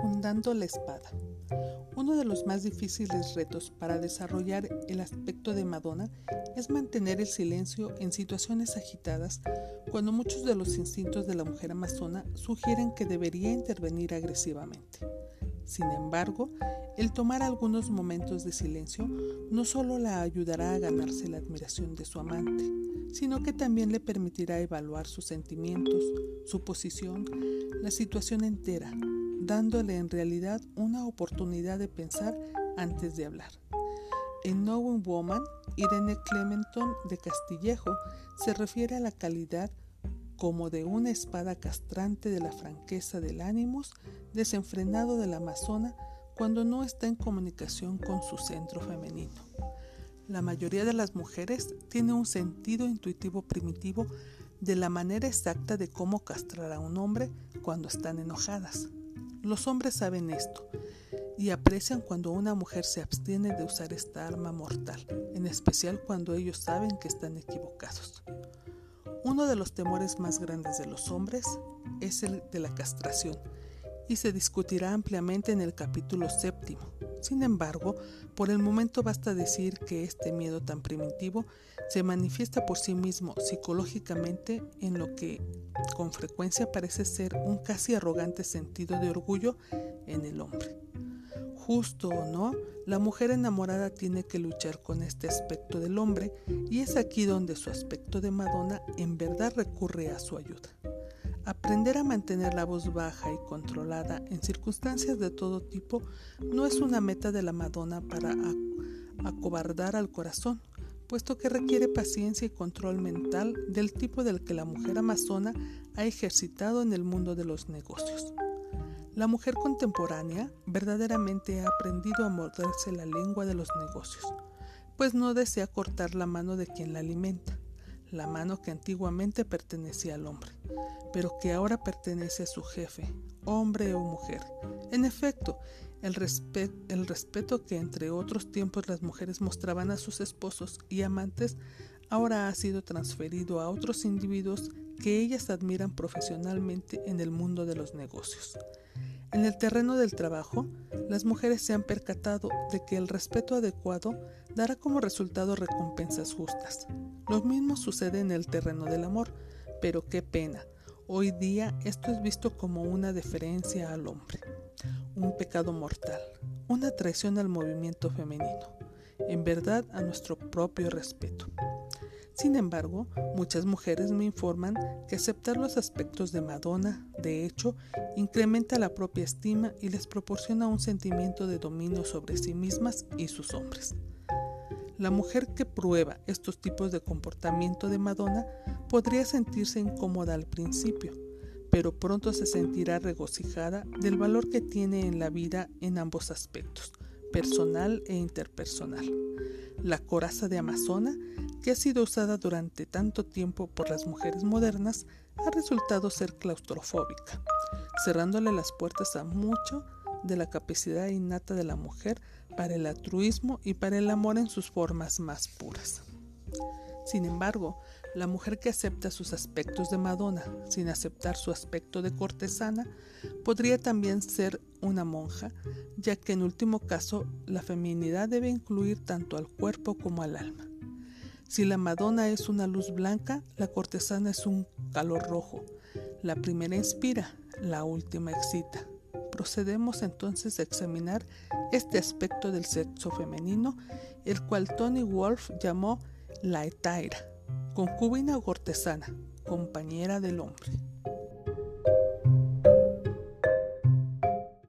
Fundando la espada. Uno de los más difíciles retos para desarrollar el aspecto de Madonna es mantener el silencio en situaciones agitadas cuando muchos de los instintos de la mujer amazona sugieren que debería intervenir agresivamente. Sin embargo, el tomar algunos momentos de silencio no solo la ayudará a ganarse la admiración de su amante, sino que también le permitirá evaluar sus sentimientos, su posición, la situación entera, dándole en realidad una oportunidad de pensar antes de hablar. En Knowing Woman, Irene Clementon de Castillejo se refiere a la calidad como de una espada castrante de la franqueza del ánimos desenfrenado de la amazona cuando no está en comunicación con su centro femenino. La mayoría de las mujeres tiene un sentido intuitivo primitivo de la manera exacta de cómo castrar a un hombre cuando están enojadas. Los hombres saben esto y aprecian cuando una mujer se abstiene de usar esta arma mortal, en especial cuando ellos saben que están equivocados. Uno de los temores más grandes de los hombres es el de la castración y se discutirá ampliamente en el capítulo séptimo. Sin embargo, por el momento basta decir que este miedo tan primitivo se manifiesta por sí mismo psicológicamente en lo que con frecuencia parece ser un casi arrogante sentido de orgullo en el hombre. Justo o no, la mujer enamorada tiene que luchar con este aspecto del hombre y es aquí donde su aspecto de Madonna en verdad recurre a su ayuda. Aprender a mantener la voz baja y controlada en circunstancias de todo tipo no es una meta de la Madonna para acobardar al corazón, puesto que requiere paciencia y control mental del tipo del que la mujer amazona ha ejercitado en el mundo de los negocios. La mujer contemporánea verdaderamente ha aprendido a morderse la lengua de los negocios, pues no desea cortar la mano de quien la alimenta, la mano que antiguamente pertenecía al hombre, pero que ahora pertenece a su jefe, hombre o mujer. En efecto, el, respeto que entre otros tiempos las mujeres mostraban a sus esposos y amantes ahora ha sido transferido a otros individuos que ellas admiran profesionalmente en el mundo de los negocios. En el terreno del trabajo, las mujeres se han percatado de que el respeto adecuado dará como resultado recompensas justas. Lo mismo sucede en el terreno del amor, pero qué pena. Hoy día esto es visto como una deferencia al hombre, un pecado mortal, una traición al movimiento femenino, en verdad a nuestro propio respeto. Sin embargo, muchas mujeres me informan que aceptar los aspectos de Madonna, de hecho, incrementa la propia estima y les proporciona un sentimiento de dominio sobre sí mismas y sus hombres. La mujer que prueba estos tipos de comportamiento de Madonna podría sentirse incómoda al principio, pero pronto se sentirá regocijada del valor que tiene en la vida en ambos aspectos, personal e interpersonal. La coraza de Amazona que ha sido usada durante tanto tiempo por las mujeres modernas, ha resultado ser claustrofóbica, cerrándole las puertas a mucho de la capacidad innata de la mujer para el altruismo y para el amor en sus formas más puras. Sin embargo, la mujer que acepta sus aspectos de Madonna sin aceptar su aspecto de cortesana podría también ser una monja, ya que en último caso la feminidad debe incluir tanto al cuerpo como al alma. Si la Madonna es una luz blanca, la cortesana es un calor rojo. La primera inspira, la última excita. Procedemos entonces a examinar este aspecto del sexo femenino, el cual Tony Wolf llamó la etaira, concubina o cortesana, compañera del hombre.